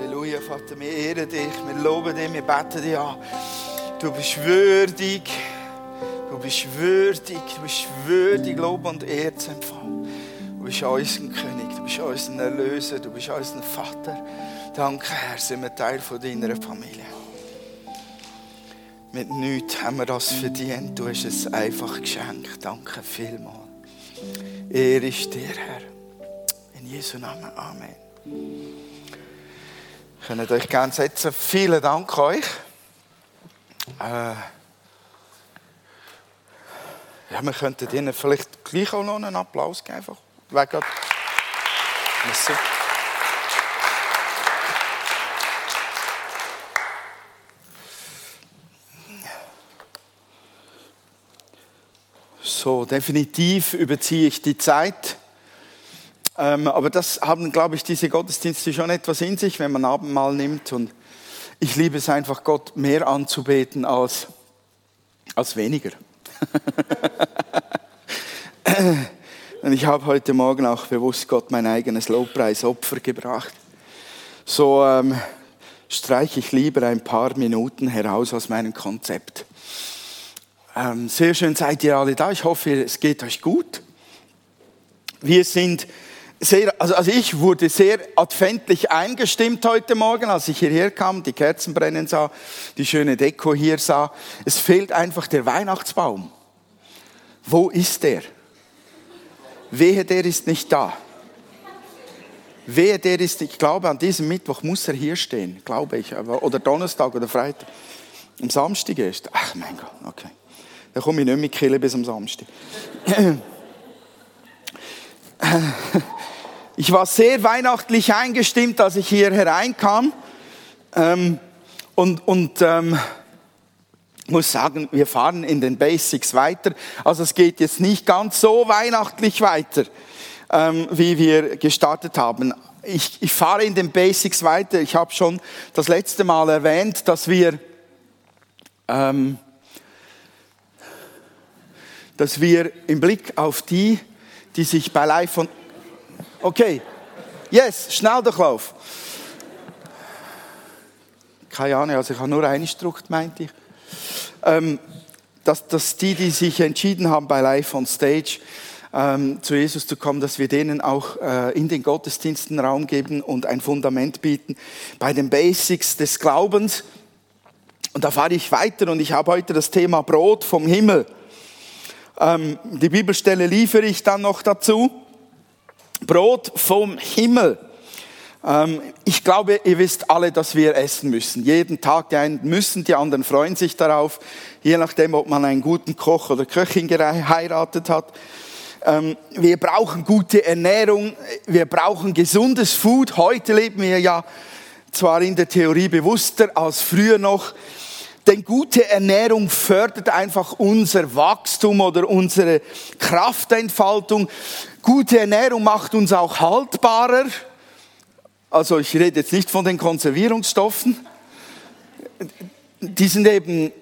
Halleluja, Vater, wir ehren dich, wir loben dich, wir beten dich an. Du bist würdig, du bist würdig, du bist würdig, Lob und Ehre zu empfangen. Du bist unser König, du bist unser Erlöser, du bist unser Vater. Danke, Herr, sind wir Teil von deiner Familie. Mit nichts haben wir das verdient, du hast es einfach geschenkt. Danke vielmals. Ehre ist dir, Herr. In Jesu Namen, Amen. Könnt euch gerne setzen. Vielen Dank euch. Äh, ja, wir könnten ihnen vielleicht gleich auch noch einen Applaus geben. Einfach. Wegen Merci. So, definitiv überziehe ich die Zeit. Ähm, aber das haben, glaube ich, diese Gottesdienste schon etwas in sich, wenn man Abendmahl nimmt. Und ich liebe es einfach, Gott mehr anzubeten als, als weniger. Und ich habe heute Morgen auch bewusst Gott mein eigenes Lobpreisopfer gebracht. So ähm, streiche ich lieber ein paar Minuten heraus aus meinem Konzept. Ähm, sehr schön seid ihr alle da. Ich hoffe, es geht euch gut. Wir sind sehr, also, also ich wurde sehr adventlich eingestimmt heute Morgen, als ich hierher kam, die Kerzen brennen sah, die schöne Deko hier sah. Es fehlt einfach der Weihnachtsbaum. Wo ist der? Wehe, der ist nicht da. Wehe, der ist, ich glaube, an diesem Mittwoch muss er hier stehen, glaube ich, oder Donnerstag oder Freitag. Am Samstag ist. Ach mein Gott, okay. Dann komme ich nicht mit Kille bis am Samstag. Ich war sehr weihnachtlich eingestimmt, als ich hier hereinkam. Ähm, und und ähm, muss sagen, wir fahren in den Basics weiter. Also es geht jetzt nicht ganz so weihnachtlich weiter, ähm, wie wir gestartet haben. Ich, ich fahre in den Basics weiter. Ich habe schon das letzte Mal erwähnt, dass wir ähm, dass wir im Blick auf die, die sich bei Live von Okay. Yes, schnell Lauf. Keine Ahnung, also ich habe nur einen gedruckt, meinte ich. Ähm, dass, dass die, die sich entschieden haben, bei Live on Stage ähm, zu Jesus zu kommen, dass wir denen auch äh, in den Gottesdiensten Raum geben und ein Fundament bieten bei den Basics des Glaubens. Und da fahre ich weiter und ich habe heute das Thema Brot vom Himmel. Ähm, die Bibelstelle liefere ich dann noch dazu. Brot vom Himmel. Ähm, ich glaube, ihr wisst alle, dass wir essen müssen. Jeden Tag, die einen müssen, die anderen freuen sich darauf, je nachdem, ob man einen guten Koch oder Köchin geheiratet hat. Ähm, wir brauchen gute Ernährung, wir brauchen gesundes Food. Heute leben wir ja zwar in der Theorie bewusster als früher noch, denn gute Ernährung fördert einfach unser Wachstum oder unsere Kraftentfaltung. Gute Ernährung macht uns auch haltbarer. Also ich rede jetzt nicht von den Konservierungsstoffen. Die sind eben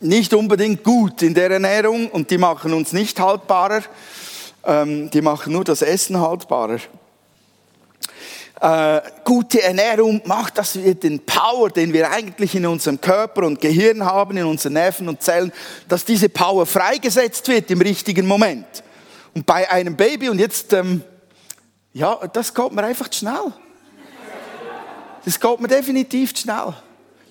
nicht unbedingt gut in der Ernährung und die machen uns nicht haltbarer. Ähm, die machen nur das Essen haltbarer. Äh, gute Ernährung macht, dass wir den Power, den wir eigentlich in unserem Körper und Gehirn haben, in unseren Nerven und Zellen, dass diese Power freigesetzt wird im richtigen Moment. Und bei einem Baby, und jetzt, ähm, ja, das geht mir einfach zu schnell. Das geht mir definitiv zu schnell.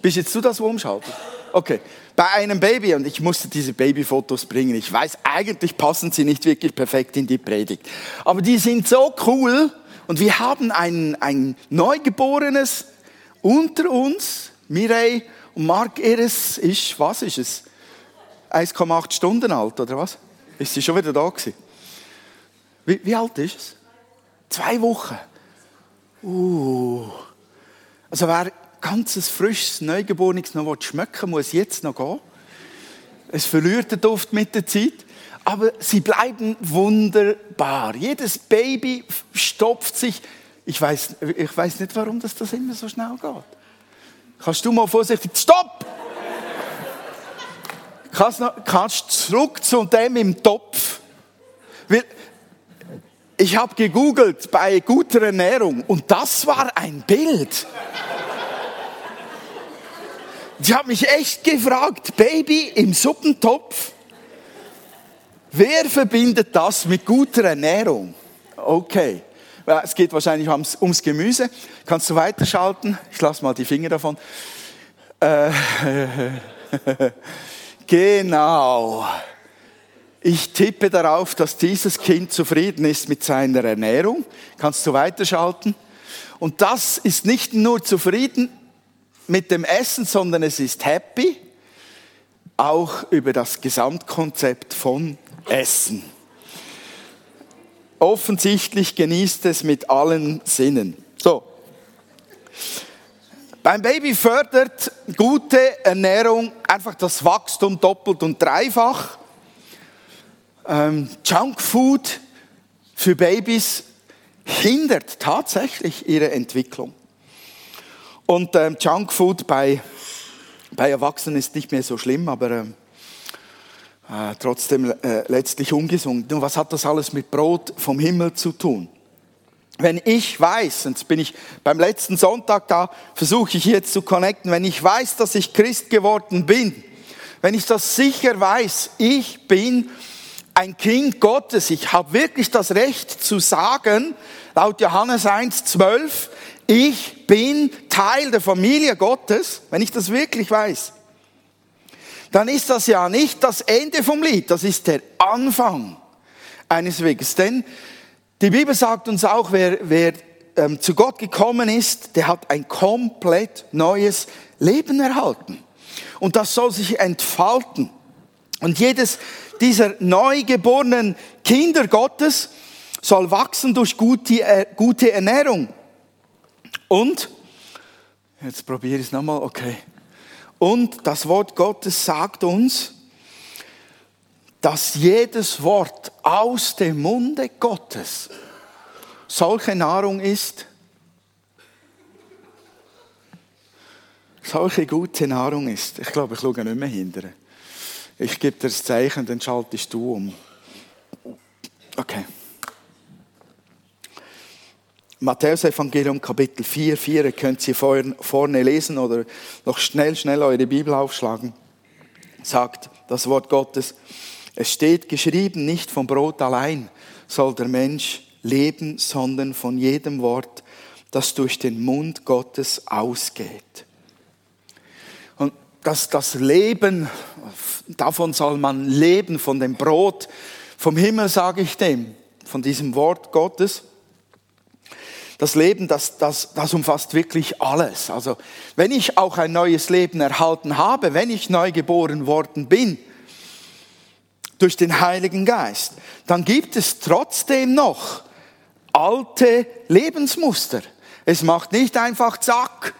Bist jetzt du das, wo umschaltet? Okay. Bei einem Baby, und ich musste diese Babyfotos bringen, ich weiß, eigentlich passen sie nicht wirklich perfekt in die Predigt. Aber die sind so cool, und wir haben ein, ein Neugeborenes unter uns, Mireille und Mark Eres ist, was ist es? 1,8 Stunden alt, oder was? Ist sie schon wieder da gewesen? Wie, wie alt ist es? Zwei Wochen. Uh. Also wer ganzes frisches Neugeborenes noch schmecken muss jetzt noch gehen. Es verliert den Duft mit der Zeit, aber sie bleiben wunderbar. Jedes Baby stopft sich. Ich weiß, ich weiß nicht, warum das, das immer so schnell geht. Kannst du mal vorsichtig, stopp! Kannst, kannst zurück zu dem im Topf. Ich habe gegoogelt bei guter Ernährung und das war ein Bild. Ich habe mich echt gefragt, Baby im Suppentopf, wer verbindet das mit guter Ernährung? Okay, es geht wahrscheinlich ums, ums Gemüse. Kannst du weiterschalten? Ich lasse mal die Finger davon. Äh, genau. Ich tippe darauf, dass dieses Kind zufrieden ist mit seiner Ernährung. Kannst du weiterschalten? Und das ist nicht nur zufrieden mit dem Essen, sondern es ist happy, auch über das Gesamtkonzept von Essen. Offensichtlich genießt es mit allen Sinnen. So. Beim Baby fördert gute Ernährung einfach das Wachstum doppelt und dreifach. Ähm, Junkfood für Babys hindert tatsächlich ihre Entwicklung. Und ähm, Junkfood bei, bei Erwachsenen ist nicht mehr so schlimm, aber ähm, äh, trotzdem äh, letztlich ungesund. Und was hat das alles mit Brot vom Himmel zu tun? Wenn ich weiß, und jetzt bin ich beim letzten Sonntag da, versuche ich jetzt zu connecten, wenn ich weiß, dass ich Christ geworden bin, wenn ich das sicher weiß, ich bin ein Kind Gottes, ich habe wirklich das Recht zu sagen, laut Johannes 1, 12, ich bin Teil der Familie Gottes, wenn ich das wirklich weiß, dann ist das ja nicht das Ende vom Lied, das ist der Anfang eines Weges. Denn die Bibel sagt uns auch, wer, wer ähm, zu Gott gekommen ist, der hat ein komplett neues Leben erhalten. Und das soll sich entfalten. Und jedes dieser neugeborenen Kinder Gottes soll wachsen durch gute, äh, gute Ernährung. Und, jetzt probiere ich es nochmal, okay. Und das Wort Gottes sagt uns, dass jedes Wort aus dem Munde Gottes solche Nahrung ist, solche gute Nahrung ist. Ich glaube, ich schaue nicht mehr hinterher. Ich gebe dir das Zeichen, dann schaltest du um. Okay. Matthäus Evangelium Kapitel 4, 4 könnt ihr vorne lesen oder noch schnell, schnell eure Bibel aufschlagen. Sagt das Wort Gottes. Es steht geschrieben, nicht vom Brot allein soll der Mensch leben, sondern von jedem Wort, das durch den Mund Gottes ausgeht. Und das, das Leben davon soll man leben, von dem Brot vom Himmel, sage ich dem, von diesem Wort Gottes. Das Leben, das, das, das umfasst wirklich alles. Also wenn ich auch ein neues Leben erhalten habe, wenn ich neu geboren worden bin, durch den Heiligen Geist, dann gibt es trotzdem noch alte Lebensmuster. Es macht nicht einfach zack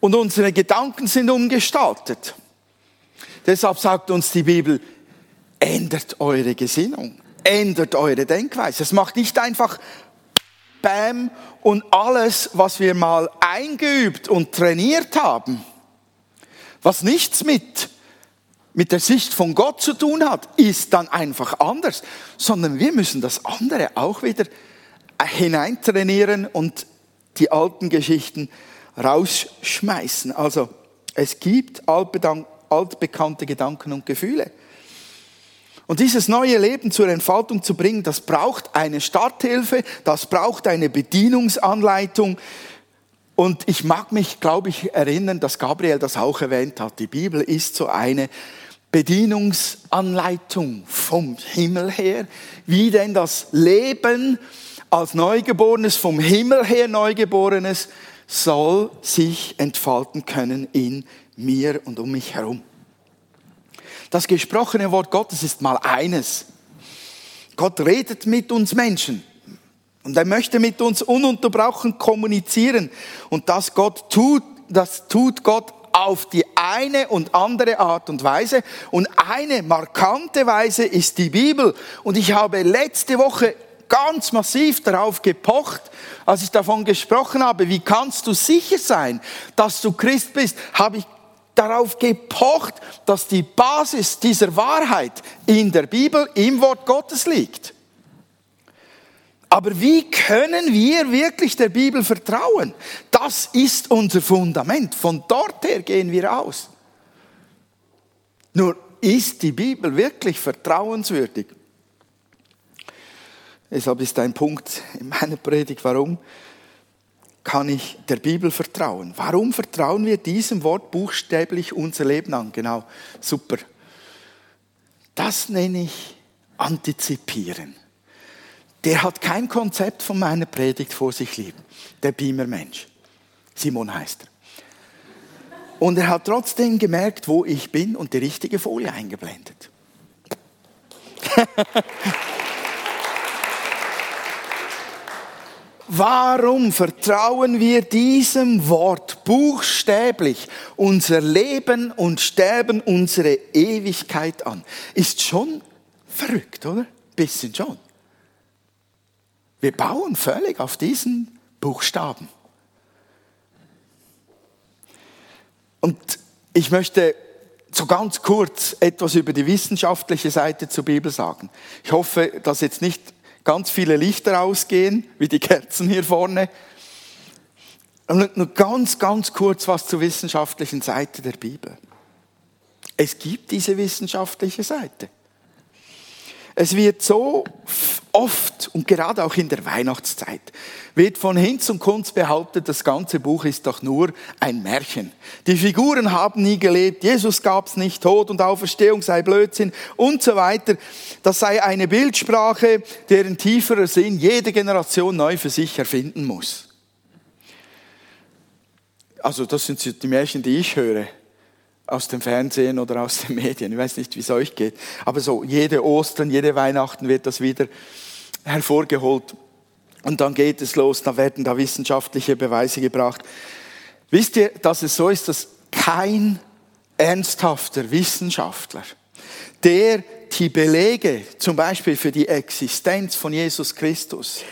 und unsere Gedanken sind umgestaltet. Deshalb sagt uns die Bibel, ändert eure Gesinnung, ändert eure Denkweise. Es macht nicht einfach Bam und alles, was wir mal eingeübt und trainiert haben, was nichts mit, mit der Sicht von Gott zu tun hat, ist dann einfach anders, sondern wir müssen das andere auch wieder hineintrainieren und die alten Geschichten rausschmeißen. Also es gibt altbekannte Gedanken und Gefühle. Und dieses neue Leben zur Entfaltung zu bringen, das braucht eine Starthilfe, das braucht eine Bedienungsanleitung. Und ich mag mich, glaube ich, erinnern, dass Gabriel das auch erwähnt hat. Die Bibel ist so eine Bedienungsanleitung vom Himmel her, wie denn das Leben als Neugeborenes, vom Himmel her Neugeborenes, soll sich entfalten können in mir und um mich herum. Das gesprochene Wort Gottes ist mal eines. Gott redet mit uns Menschen. Und er möchte mit uns ununterbrochen kommunizieren. Und das Gott tut, das tut Gott auf die eine und andere Art und Weise. Und eine markante Weise ist die Bibel. Und ich habe letzte Woche ganz massiv darauf gepocht, als ich davon gesprochen habe, wie kannst du sicher sein, dass du Christ bist, habe ich darauf gepocht, dass die Basis dieser Wahrheit in der Bibel, im Wort Gottes liegt. Aber wie können wir wirklich der Bibel vertrauen? Das ist unser Fundament. Von dort her gehen wir aus. Nur ist die Bibel wirklich vertrauenswürdig? Deshalb ist ein Punkt in meiner Predigt, warum kann ich der Bibel vertrauen? Warum vertrauen wir diesem Wort buchstäblich unser Leben an? Genau, super. Das nenne ich antizipieren. Der hat kein Konzept von meiner Predigt vor sich liegen. Der Beamer-Mensch. Simon heißt er. Und er hat trotzdem gemerkt, wo ich bin und die richtige Folie eingeblendet. Warum vertrauen wir diesem Wort buchstäblich unser Leben und Sterben, unsere Ewigkeit an? Ist schon verrückt, oder? Bisschen schon. Wir bauen völlig auf diesen Buchstaben. Und ich möchte so ganz kurz etwas über die wissenschaftliche Seite zur Bibel sagen. Ich hoffe, dass jetzt nicht ganz viele Lichter ausgehen, wie die Kerzen hier vorne. Und nur ganz, ganz kurz was zur wissenschaftlichen Seite der Bibel. Es gibt diese wissenschaftliche Seite. Es wird so oft und gerade auch in der Weihnachtszeit wird von Hinz und Kunz behauptet, das ganze Buch ist doch nur ein Märchen. Die Figuren haben nie gelebt, Jesus gab's nicht, Tod und Auferstehung sei Blödsinn und so weiter. Das sei eine Bildsprache, deren tieferer Sinn jede Generation neu für sich erfinden muss. Also das sind die Märchen, die ich höre aus dem Fernsehen oder aus den Medien. Ich weiß nicht, wie es euch geht. Aber so, jede Ostern, jede Weihnachten wird das wieder hervorgeholt. Und dann geht es los, da werden da wissenschaftliche Beweise gebracht. Wisst ihr, dass es so ist, dass kein ernsthafter Wissenschaftler, der die Belege zum Beispiel für die Existenz von Jesus Christus,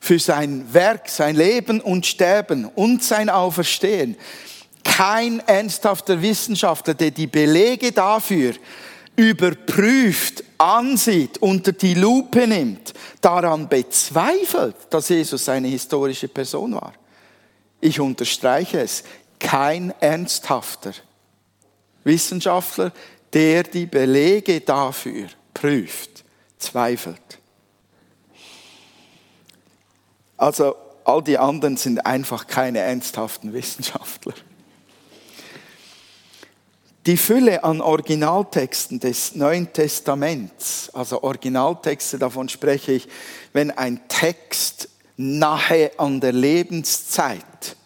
für sein Werk, sein Leben und Sterben und sein Auferstehen, kein ernsthafter Wissenschaftler, der die Belege dafür überprüft, ansieht, unter die Lupe nimmt, daran bezweifelt, dass Jesus eine historische Person war. Ich unterstreiche es, kein ernsthafter Wissenschaftler, der die Belege dafür prüft, zweifelt. Also all die anderen sind einfach keine ernsthaften Wissenschaftler. Die Fülle an Originaltexten des Neuen Testaments, also Originaltexte, davon spreche ich, wenn ein Text nahe an der Lebenszeit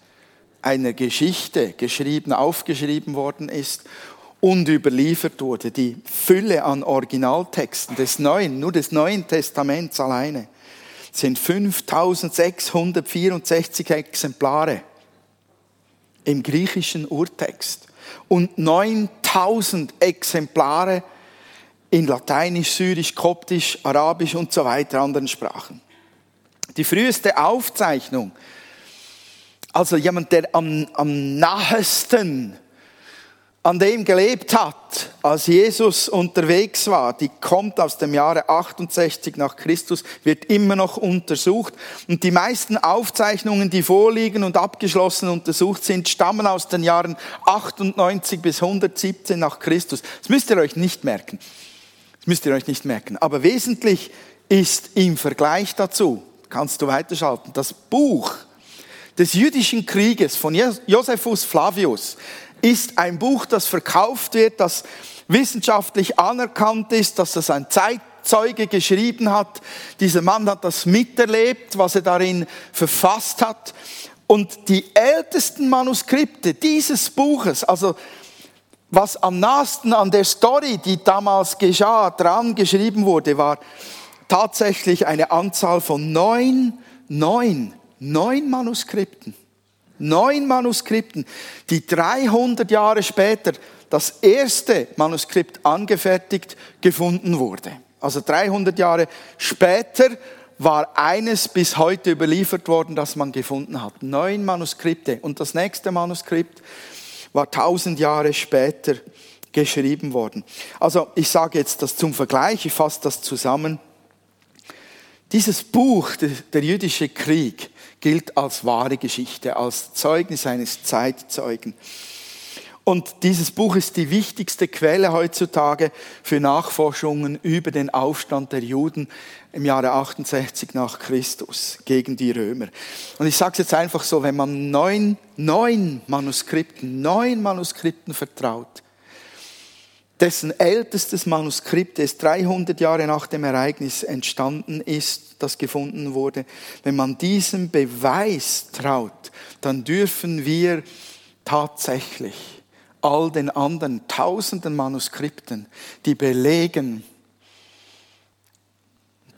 einer Geschichte geschrieben, aufgeschrieben worden ist und überliefert wurde. Die Fülle an Originaltexten des Neuen, nur des Neuen Testaments alleine, sind 5664 Exemplare im griechischen Urtext und 9000 Exemplare in Lateinisch, Syrisch, Koptisch, Arabisch und so weiter, anderen Sprachen. Die früheste Aufzeichnung, also jemand, der am, am nahesten an dem gelebt hat, als Jesus unterwegs war, die kommt aus dem Jahre 68 nach Christus, wird immer noch untersucht. Und die meisten Aufzeichnungen, die vorliegen und abgeschlossen untersucht sind, stammen aus den Jahren 98 bis 117 nach Christus. Das müsst ihr euch nicht merken. Das müsst ihr euch nicht merken. Aber wesentlich ist im Vergleich dazu, kannst du weiterschalten, das Buch des jüdischen Krieges von Josephus Flavius ist ein Buch, das verkauft wird, das wissenschaftlich anerkannt ist, dass das ein Zeitzeuge geschrieben hat. Dieser Mann hat das miterlebt, was er darin verfasst hat. Und die ältesten Manuskripte dieses Buches, also was am nahesten an der Story, die damals geschah, dran geschrieben wurde, war tatsächlich eine Anzahl von neun, neun, neun Manuskripten neun Manuskripten, die 300 Jahre später das erste Manuskript angefertigt gefunden wurde. Also 300 Jahre später war eines bis heute überliefert worden, das man gefunden hat. Neun Manuskripte. Und das nächste Manuskript war 1000 Jahre später geschrieben worden. Also ich sage jetzt das zum Vergleich, ich fasse das zusammen. Dieses Buch, der jüdische Krieg, gilt als wahre Geschichte, als Zeugnis eines Zeitzeugen. Und dieses Buch ist die wichtigste Quelle heutzutage für Nachforschungen über den Aufstand der Juden im Jahre 68 nach Christus gegen die Römer. Und ich sage es jetzt einfach so, wenn man neun, neun Manuskripten, neun Manuskripten vertraut, dessen ältestes Manuskript, das 300 Jahre nach dem Ereignis entstanden ist, das gefunden wurde, wenn man diesem Beweis traut, dann dürfen wir tatsächlich all den anderen tausenden Manuskripten, die belegen,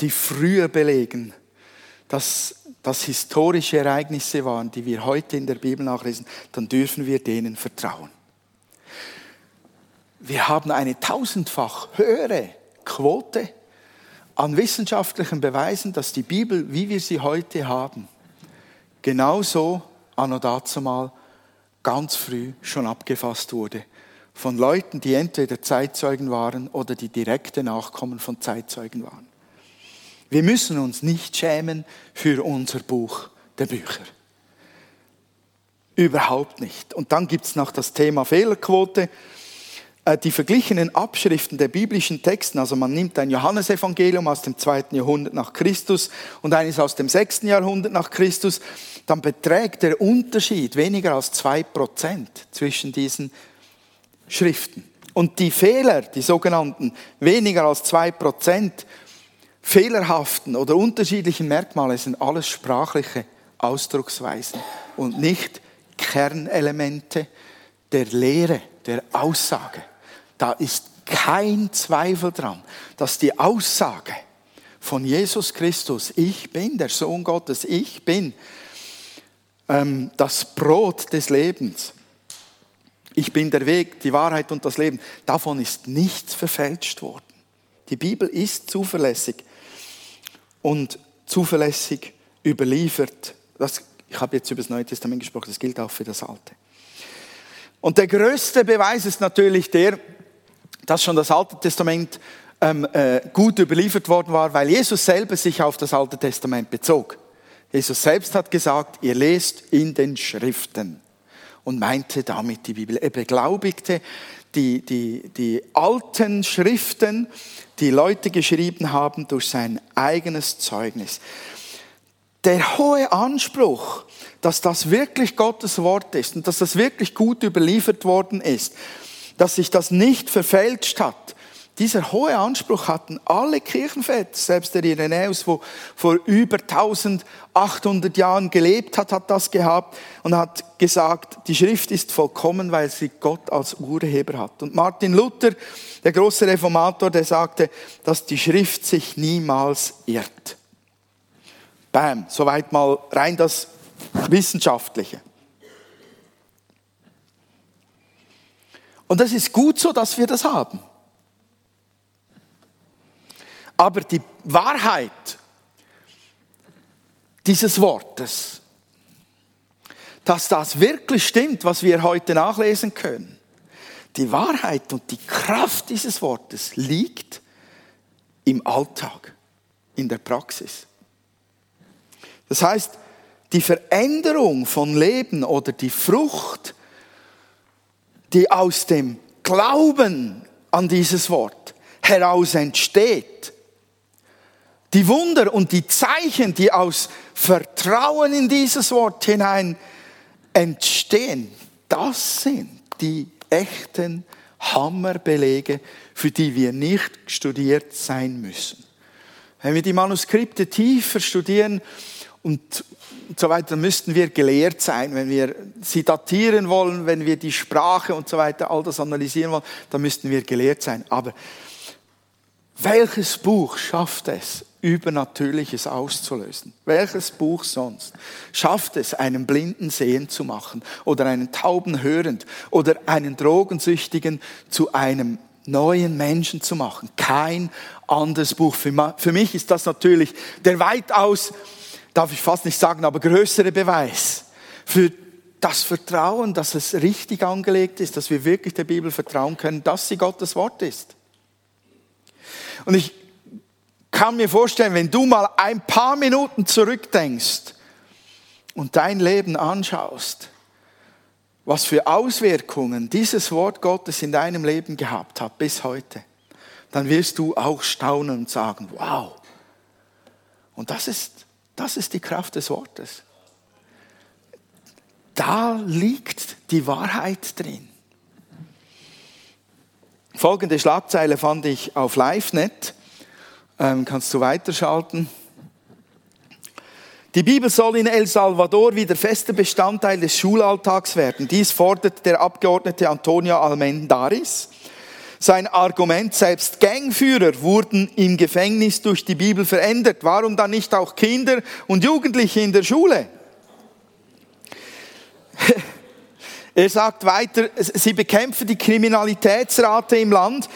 die früher belegen, dass das historische Ereignisse waren, die wir heute in der Bibel nachlesen, dann dürfen wir denen vertrauen. Wir haben eine tausendfach höhere Quote an wissenschaftlichen Beweisen, dass die Bibel, wie wir sie heute haben, genauso anno dazumal ganz früh schon abgefasst wurde. Von Leuten, die entweder Zeitzeugen waren oder die direkte Nachkommen von Zeitzeugen waren. Wir müssen uns nicht schämen für unser Buch der Bücher. Überhaupt nicht. Und dann gibt es noch das Thema Fehlerquote. Äh, die verglichenen Abschriften der biblischen Texten, also man nimmt ein Johannesevangelium aus dem zweiten Jahrhundert nach Christus und eines aus dem sechsten Jahrhundert nach Christus, dann beträgt der Unterschied weniger als zwei Prozent zwischen diesen Schriften. Und die Fehler, die sogenannten weniger als zwei Prozent fehlerhaften oder unterschiedlichen Merkmale sind alles sprachliche Ausdrucksweisen und nicht Kernelemente der Lehre, der Aussage. Da ist kein Zweifel dran, dass die Aussage von Jesus Christus, ich bin der Sohn Gottes, ich bin ähm, das Brot des Lebens, ich bin der Weg, die Wahrheit und das Leben, davon ist nichts verfälscht worden. Die Bibel ist zuverlässig und zuverlässig überliefert. Das, ich habe jetzt über das Neue Testament gesprochen, das gilt auch für das Alte. Und der größte Beweis ist natürlich der, dass schon das Alte Testament ähm, äh, gut überliefert worden war, weil Jesus selber sich auf das Alte Testament bezog. Jesus selbst hat gesagt, ihr lest in den Schriften und meinte damit die Bibel. Er beglaubigte die, die, die alten Schriften, die Leute geschrieben haben, durch sein eigenes Zeugnis. Der hohe Anspruch, dass das wirklich Gottes Wort ist und dass das wirklich gut überliefert worden ist, dass sich das nicht verfälscht hat. Dieser hohe Anspruch hatten alle Kirchenväter, selbst der Irenäus, wo vor über 1800 Jahren gelebt hat, hat das gehabt und hat gesagt, die Schrift ist vollkommen, weil sie Gott als Urheber hat. Und Martin Luther, der große Reformator, der sagte, dass die Schrift sich niemals irrt. Bam, soweit mal rein das Wissenschaftliche. Und das ist gut so, dass wir das haben. Aber die Wahrheit dieses Wortes, dass das wirklich stimmt, was wir heute nachlesen können, die Wahrheit und die Kraft dieses Wortes liegt im Alltag, in der Praxis. Das heißt, die Veränderung von Leben oder die Frucht, die aus dem Glauben an dieses Wort heraus entsteht, die Wunder und die Zeichen, die aus Vertrauen in dieses Wort hinein entstehen, das sind die echten Hammerbelege, für die wir nicht studiert sein müssen. Wenn wir die Manuskripte tiefer studieren und so weiter, müssten wir gelehrt sein. Wenn wir sie datieren wollen, wenn wir die Sprache und so weiter, all das analysieren wollen, dann müssten wir gelehrt sein. Aber welches Buch schafft es, Übernatürliches auszulösen. Welches Buch sonst schafft es, einen Blinden sehend zu machen oder einen Tauben hörend oder einen Drogensüchtigen zu einem neuen Menschen zu machen? Kein anderes Buch. Für mich ist das natürlich der weitaus, darf ich fast nicht sagen, aber größere Beweis für das Vertrauen, dass es richtig angelegt ist, dass wir wirklich der Bibel vertrauen können, dass sie Gottes Wort ist. Und ich kann mir vorstellen, wenn du mal ein paar Minuten zurückdenkst und dein Leben anschaust, was für Auswirkungen dieses Wort Gottes in deinem Leben gehabt hat bis heute, dann wirst du auch staunen und sagen, wow. Und das ist, das ist die Kraft des Wortes. Da liegt die Wahrheit drin. Folgende Schlagzeile fand ich auf LiveNet. Ähm, kannst du weiterschalten? Die Bibel soll in El Salvador wieder fester Bestandteil des Schulalltags werden. Dies fordert der Abgeordnete Antonio Almendaris. Sein Argument, selbst Gangführer wurden im Gefängnis durch die Bibel verändert. Warum dann nicht auch Kinder und Jugendliche in der Schule? Er sagt weiter, sie bekämpfen die Kriminalitätsrate im Land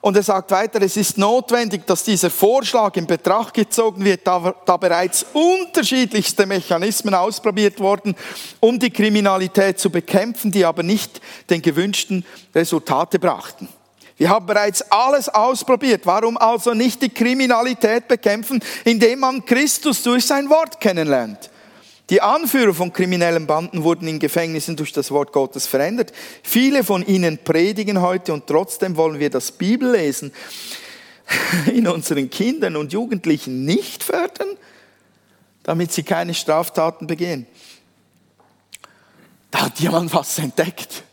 und er sagt weiter, es ist notwendig, dass dieser Vorschlag in Betracht gezogen wird, da, da bereits unterschiedlichste Mechanismen ausprobiert wurden, um die Kriminalität zu bekämpfen, die aber nicht den gewünschten Resultate brachten. Wir haben bereits alles ausprobiert. Warum also nicht die Kriminalität bekämpfen, indem man Christus durch sein Wort kennenlernt? Die Anführer von kriminellen Banden wurden in Gefängnissen durch das Wort Gottes verändert. Viele von ihnen predigen heute und trotzdem wollen wir das Bibellesen in unseren Kindern und Jugendlichen nicht fördern, damit sie keine Straftaten begehen. Da hat jemand was entdeckt.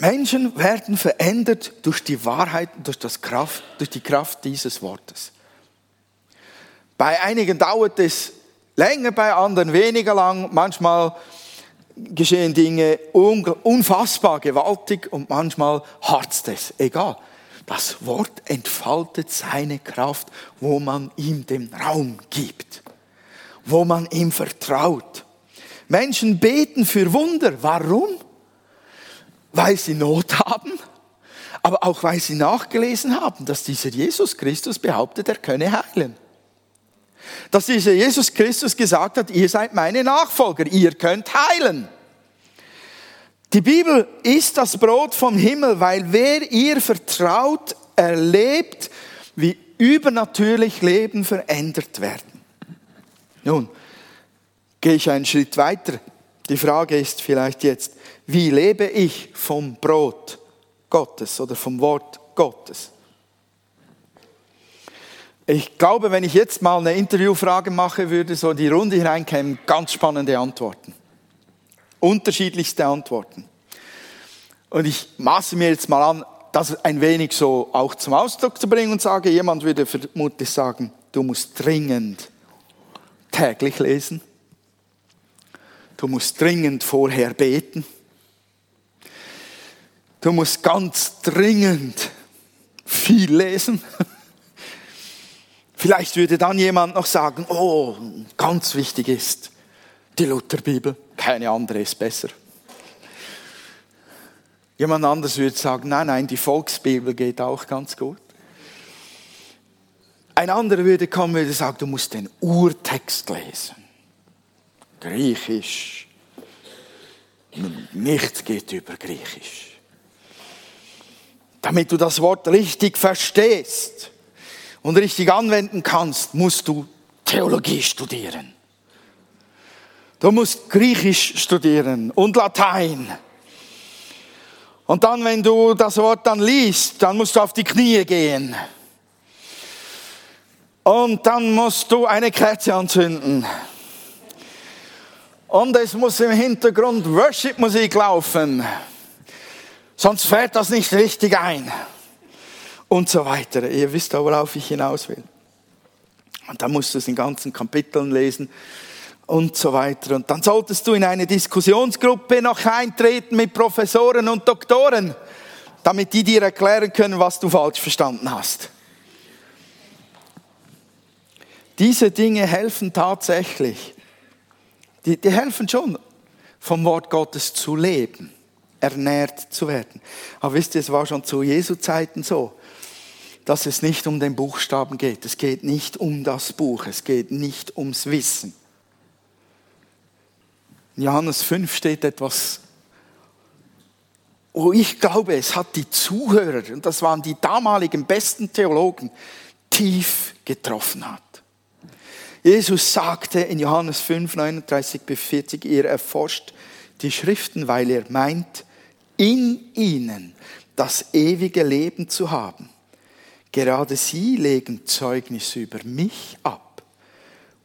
Menschen werden verändert durch die Wahrheit durch, das Kraft, durch die Kraft dieses Wortes. Bei einigen dauert es länger, bei anderen weniger lang. Manchmal geschehen Dinge unfassbar gewaltig und manchmal harzt es. Egal. Das Wort entfaltet seine Kraft, wo man ihm den Raum gibt, wo man ihm vertraut. Menschen beten für Wunder. Warum? Weil sie Not haben, aber auch weil sie nachgelesen haben, dass dieser Jesus Christus behauptet, er könne heilen dass dieser Jesus Christus gesagt hat, ihr seid meine Nachfolger, ihr könnt heilen. Die Bibel ist das Brot vom Himmel, weil wer ihr vertraut, erlebt, wie übernatürlich Leben verändert werden. Nun, gehe ich einen Schritt weiter. Die Frage ist vielleicht jetzt, wie lebe ich vom Brot Gottes oder vom Wort Gottes? Ich glaube, wenn ich jetzt mal eine Interviewfrage mache, würde so die Runde hineinkämen, ganz spannende Antworten. Unterschiedlichste Antworten. Und ich maße mir jetzt mal an, das ein wenig so auch zum Ausdruck zu bringen und sage, jemand würde vermutlich sagen, du musst dringend täglich lesen. Du musst dringend vorher beten. Du musst ganz dringend viel lesen. Vielleicht würde dann jemand noch sagen, oh, ganz wichtig ist die Lutherbibel, keine andere ist besser. Jemand anders würde sagen, nein, nein, die Volksbibel geht auch ganz gut. Ein anderer würde kommen und sagen, du musst den Urtext lesen. Griechisch. Nichts geht über Griechisch. Damit du das Wort richtig verstehst und richtig anwenden kannst, musst du Theologie studieren. Du musst Griechisch studieren und Latein. Und dann, wenn du das Wort dann liest, dann musst du auf die Knie gehen. Und dann musst du eine Kerze anzünden. Und es muss im Hintergrund Worship-Musik laufen. Sonst fährt das nicht richtig ein und so weiter. Ihr wisst, worauf ich hinaus will. Und dann musst du es in ganzen Kapiteln lesen und so weiter. Und dann solltest du in eine Diskussionsgruppe noch eintreten mit Professoren und Doktoren, damit die dir erklären können, was du falsch verstanden hast. Diese Dinge helfen tatsächlich. Die, die helfen schon, vom Wort Gottes zu leben, ernährt zu werden. Aber wisst ihr, es war schon zu Jesu Zeiten so dass es nicht um den Buchstaben geht. Es geht nicht um das Buch. Es geht nicht ums Wissen. In Johannes 5 steht etwas, wo ich glaube, es hat die Zuhörer, und das waren die damaligen besten Theologen, tief getroffen hat. Jesus sagte in Johannes 5, 39 bis 40, ihr erforscht die Schriften, weil ihr meint, in ihnen das ewige Leben zu haben. Gerade sie legen Zeugnis über mich ab.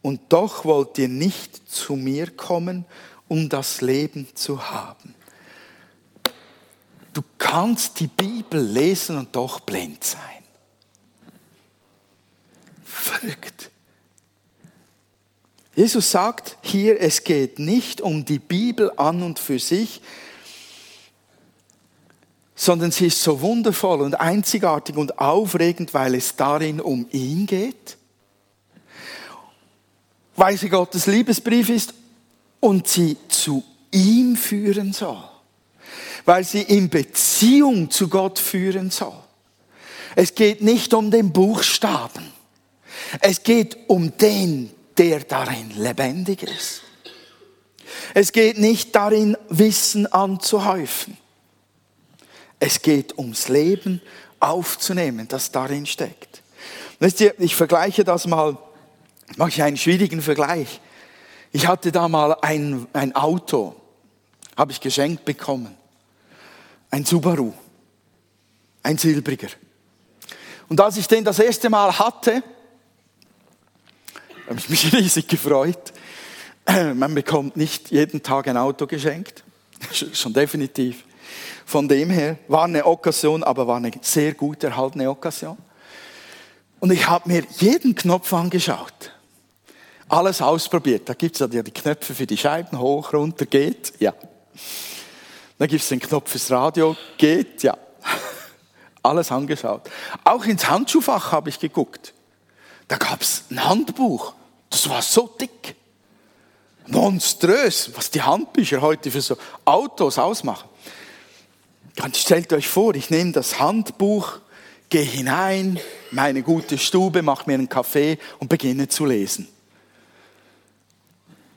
Und doch wollt ihr nicht zu mir kommen, um das Leben zu haben. Du kannst die Bibel lesen und doch blind sein. Verrückt. Jesus sagt hier, es geht nicht um die Bibel an und für sich, sondern sie ist so wundervoll und einzigartig und aufregend, weil es darin um ihn geht, weil sie Gottes Liebesbrief ist und sie zu ihm führen soll, weil sie in Beziehung zu Gott führen soll. Es geht nicht um den Buchstaben. Es geht um den, der darin lebendig ist. Es geht nicht darin, Wissen anzuhäufen. Es geht ums Leben aufzunehmen, das darin steckt. Wisst ihr, ich vergleiche das mal, mache ich einen schwierigen Vergleich. Ich hatte da mal ein, ein Auto, habe ich geschenkt bekommen. Ein Subaru, ein silbriger. Und als ich den das erste Mal hatte, habe ich mich riesig gefreut. Man bekommt nicht jeden Tag ein Auto geschenkt, schon definitiv. Von dem her war eine Okkasion, aber war eine sehr gut erhaltene Okkasion. Und ich habe mir jeden Knopf angeschaut. Alles ausprobiert. Da gibt es ja die Knöpfe für die Scheiben, hoch, runter, geht, ja. Da gibt es den Knopf fürs Radio, geht, ja. Alles angeschaut. Auch ins Handschuhfach habe ich geguckt. Da gab es ein Handbuch. Das war so dick. Monströs, was die Handbücher heute für so Autos ausmachen. Und stellt euch vor, ich nehme das Handbuch, gehe hinein, meine gute Stube, mache mir einen Kaffee und beginne zu lesen.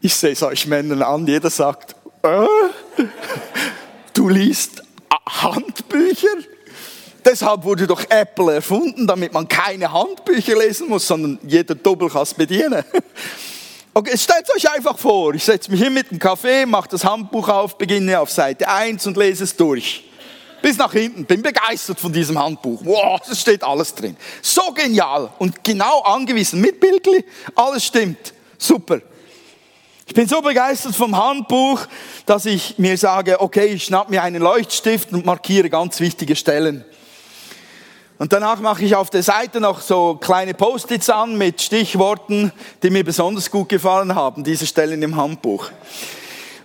Ich sehe es euch Männern an, jeder sagt, äh, du liest Handbücher? Deshalb wurde doch Apple erfunden, damit man keine Handbücher lesen muss, sondern jeder Doppel kann es bedienen. Okay, stellt euch einfach vor, ich setze mich hin mit dem Kaffee, mache das Handbuch auf, beginne auf Seite 1 und lese es durch. Bis nach hinten, bin begeistert von diesem Handbuch. Wow, es steht alles drin. So genial und genau angewiesen, mit Bildli, alles stimmt. Super. Ich bin so begeistert vom Handbuch, dass ich mir sage, okay, ich schnapp mir einen Leuchtstift und markiere ganz wichtige Stellen. Und danach mache ich auf der Seite noch so kleine Post-its an mit Stichworten, die mir besonders gut gefallen haben, diese Stellen im Handbuch.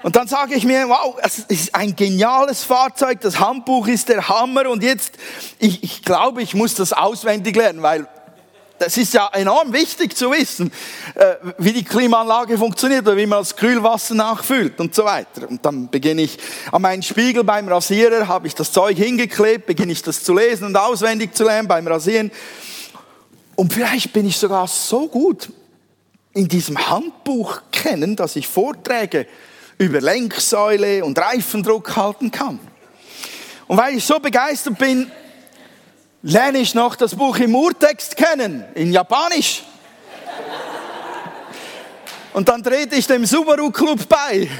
Und dann sage ich mir, wow, es ist ein geniales Fahrzeug, das Handbuch ist der Hammer und jetzt, ich, ich glaube, ich muss das auswendig lernen, weil das ist ja enorm wichtig zu wissen, äh, wie die Klimaanlage funktioniert oder wie man das Kühlwasser nachfüllt und so weiter. Und dann beginne ich an meinen Spiegel beim Rasierer, habe ich das Zeug hingeklebt, beginne ich das zu lesen und auswendig zu lernen beim Rasieren. Und vielleicht bin ich sogar so gut in diesem Handbuch kennen, dass ich Vorträge über Lenksäule und Reifendruck halten kann. Und weil ich so begeistert bin, lerne ich noch das Buch im Urtext kennen, in Japanisch. Und dann trete ich dem Subaru Club bei.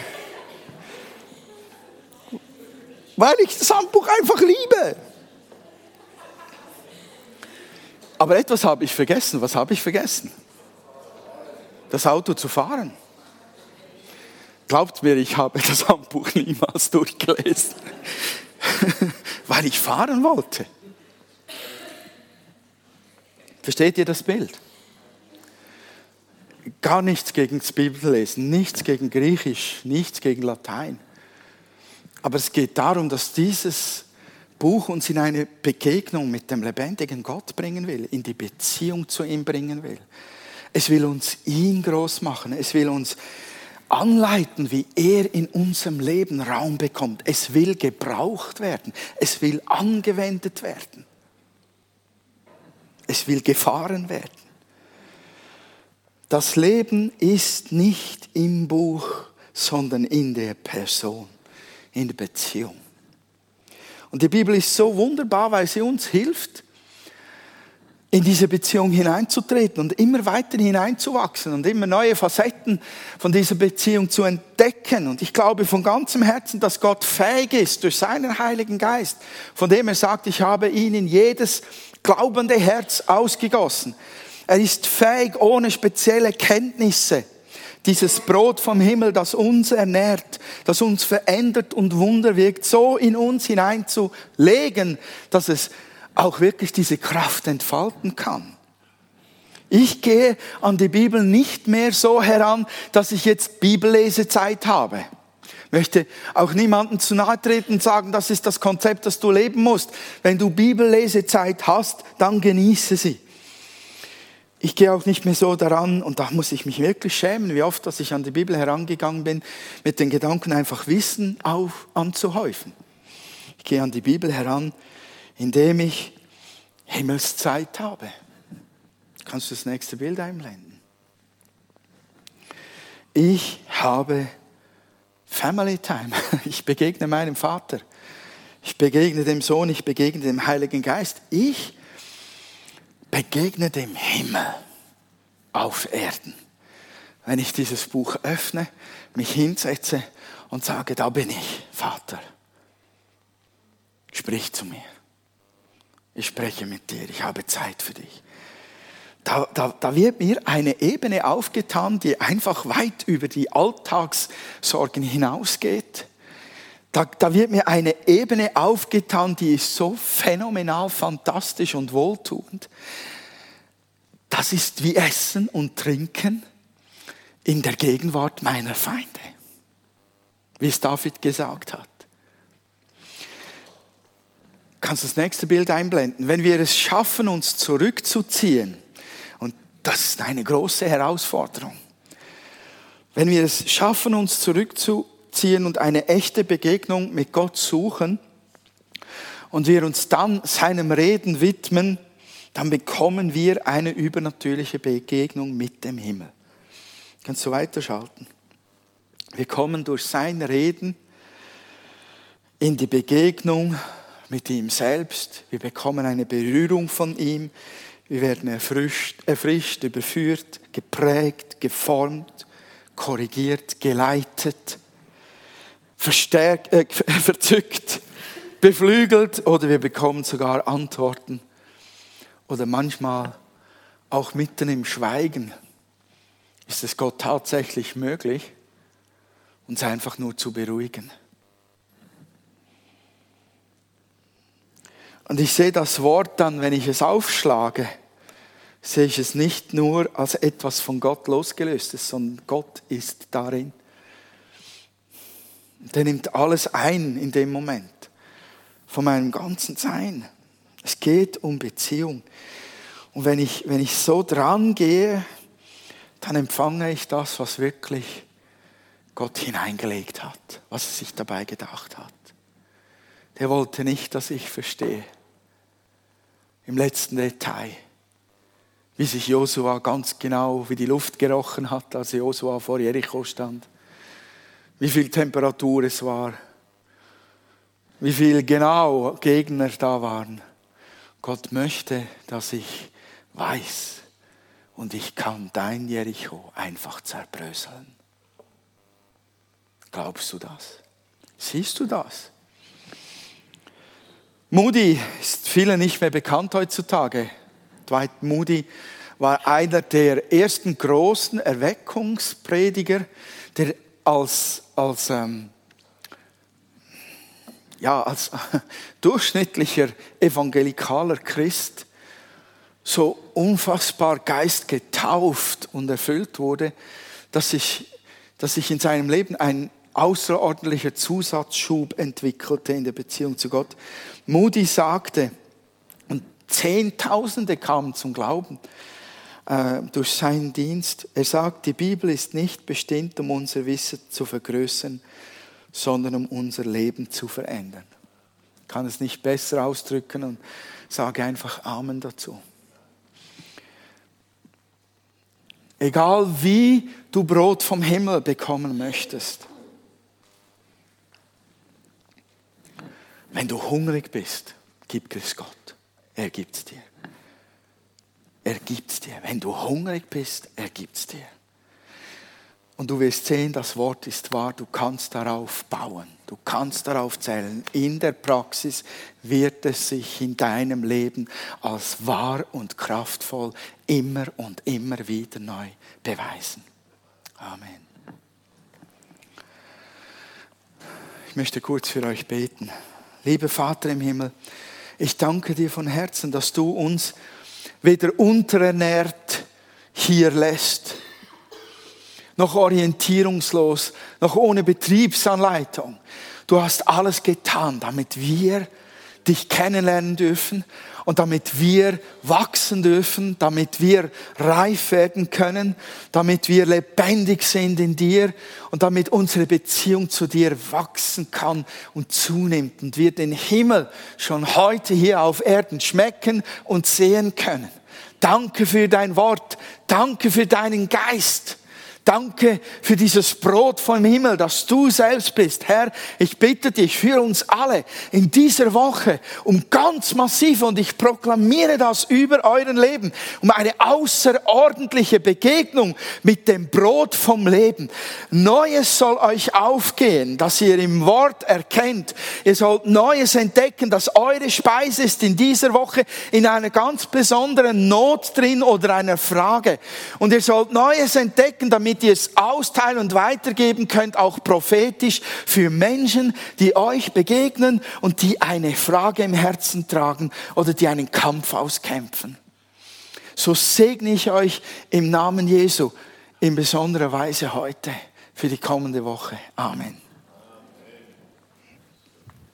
Weil ich das Handbuch einfach liebe. Aber etwas habe ich vergessen. Was habe ich vergessen? Das Auto zu fahren. Glaubt mir, ich habe das Handbuch niemals durchgelesen, weil ich fahren wollte. Versteht ihr das Bild? Gar nichts gegen das Bibellesen, nichts gegen Griechisch, nichts gegen Latein. Aber es geht darum, dass dieses Buch uns in eine Begegnung mit dem lebendigen Gott bringen will, in die Beziehung zu ihm bringen will. Es will uns ihn groß machen. Es will uns anleiten, wie er in unserem Leben Raum bekommt. Es will gebraucht werden. Es will angewendet werden. Es will gefahren werden. Das Leben ist nicht im Buch, sondern in der Person, in der Beziehung. Und die Bibel ist so wunderbar, weil sie uns hilft, in diese Beziehung hineinzutreten und immer weiter hineinzuwachsen und immer neue Facetten von dieser Beziehung zu entdecken. Und ich glaube von ganzem Herzen, dass Gott fähig ist durch seinen Heiligen Geist, von dem er sagt, ich habe ihn in jedes glaubende Herz ausgegossen. Er ist fähig, ohne spezielle Kenntnisse, dieses Brot vom Himmel, das uns ernährt, das uns verändert und Wunder wirkt, so in uns hineinzulegen, dass es auch wirklich diese Kraft entfalten kann. Ich gehe an die Bibel nicht mehr so heran, dass ich jetzt Bibellesezeit habe. Möchte auch niemandem zu nahe treten und sagen, das ist das Konzept, das du leben musst. Wenn du Bibellesezeit hast, dann genieße sie. Ich gehe auch nicht mehr so daran, und da muss ich mich wirklich schämen, wie oft, dass ich an die Bibel herangegangen bin, mit den Gedanken einfach Wissen auf, anzuhäufen. Ich gehe an die Bibel heran, indem ich Himmelszeit habe. Kannst du das nächste Bild einblenden? Ich habe Family Time. Ich begegne meinem Vater. Ich begegne dem Sohn, ich begegne dem Heiligen Geist. Ich begegne dem Himmel auf Erden. Wenn ich dieses Buch öffne, mich hinsetze und sage, da bin ich, Vater. Sprich zu mir ich spreche mit dir, ich habe Zeit für dich. Da, da, da wird mir eine Ebene aufgetan, die einfach weit über die Alltagssorgen hinausgeht. Da, da wird mir eine Ebene aufgetan, die ist so phänomenal, fantastisch und wohltuend. Das ist wie Essen und Trinken in der Gegenwart meiner Feinde, wie es David gesagt hat kannst das nächste Bild einblenden. Wenn wir es schaffen, uns zurückzuziehen, das ist eine große Herausforderung, wenn wir es schaffen, uns zurückzuziehen und eine echte Begegnung mit Gott suchen und wir uns dann seinem Reden widmen, dann bekommen wir eine übernatürliche Begegnung mit dem Himmel. Kannst du weiterschalten? Wir kommen durch sein Reden in die Begegnung mit ihm selbst. Wir bekommen eine Berührung von ihm. Wir werden erfrischt, erfrischt überführt, geprägt, geformt, korrigiert, geleitet, verstärkt, äh, verzückt, beflügelt oder wir bekommen sogar Antworten. Oder manchmal auch mitten im Schweigen ist es Gott tatsächlich möglich, uns einfach nur zu beruhigen. Und ich sehe das Wort dann, wenn ich es aufschlage, sehe ich es nicht nur als etwas von Gott losgelöstes, sondern Gott ist darin. Der nimmt alles ein in dem Moment, von meinem ganzen Sein. Es geht um Beziehung. Und wenn ich, wenn ich so dran gehe, dann empfange ich das, was wirklich Gott hineingelegt hat, was er sich dabei gedacht hat. Der wollte nicht, dass ich verstehe. Im letzten Detail. Wie sich Josua ganz genau, wie die Luft gerochen hat, als Josua vor Jericho stand. Wie viel Temperatur es war. Wie viel genau Gegner da waren. Gott möchte, dass ich weiß und ich kann dein Jericho einfach zerbröseln. Glaubst du das? Siehst du das? Moody ist vielen nicht mehr bekannt heutzutage. Dwight Moody war einer der ersten großen Erweckungsprediger, der als, als, ähm, ja, als durchschnittlicher evangelikaler Christ so unfassbar geistgetauft und erfüllt wurde, dass sich, dass sich in seinem Leben ein außerordentlicher Zusatzschub entwickelte in der Beziehung zu Gott. Moody sagte, Zehntausende kamen zum Glauben äh, durch seinen Dienst. Er sagt, die Bibel ist nicht bestimmt, um unser Wissen zu vergrößern, sondern um unser Leben zu verändern. Ich kann es nicht besser ausdrücken und sage einfach Amen dazu. Egal wie du Brot vom Himmel bekommen möchtest, Wenn du hungrig bist, gib es Gott. Er gibt es dir. er gibt's dir. Wenn du hungrig bist, er gibt's dir. Und du wirst sehen, das Wort ist wahr, du kannst darauf bauen, du kannst darauf zählen. In der Praxis wird es sich in deinem Leben als wahr und kraftvoll immer und immer wieder neu beweisen. Amen. Ich möchte kurz für euch beten. Lieber Vater im Himmel, ich danke dir von Herzen, dass du uns weder unterernährt hier lässt, noch orientierungslos, noch ohne Betriebsanleitung. Du hast alles getan, damit wir dich kennenlernen dürfen und damit wir wachsen dürfen, damit wir reif werden können, damit wir lebendig sind in dir und damit unsere Beziehung zu dir wachsen kann und zunimmt und wir den Himmel schon heute hier auf Erden schmecken und sehen können. Danke für dein Wort, danke für deinen Geist. Danke für dieses Brot vom Himmel, das du selbst bist. Herr, ich bitte dich für uns alle in dieser Woche um ganz massiv, und ich proklamiere das über euren Leben, um eine außerordentliche Begegnung mit dem Brot vom Leben. Neues soll euch aufgehen, dass ihr im Wort erkennt. Ihr sollt Neues entdecken, dass eure Speise ist in dieser Woche in einer ganz besonderen Not drin oder einer Frage. Und ihr sollt Neues entdecken, damit damit ihr es austeilen und weitergeben könnt, auch prophetisch für Menschen, die euch begegnen und die eine Frage im Herzen tragen oder die einen Kampf auskämpfen. So segne ich euch im Namen Jesu in besonderer Weise heute für die kommende Woche. Amen.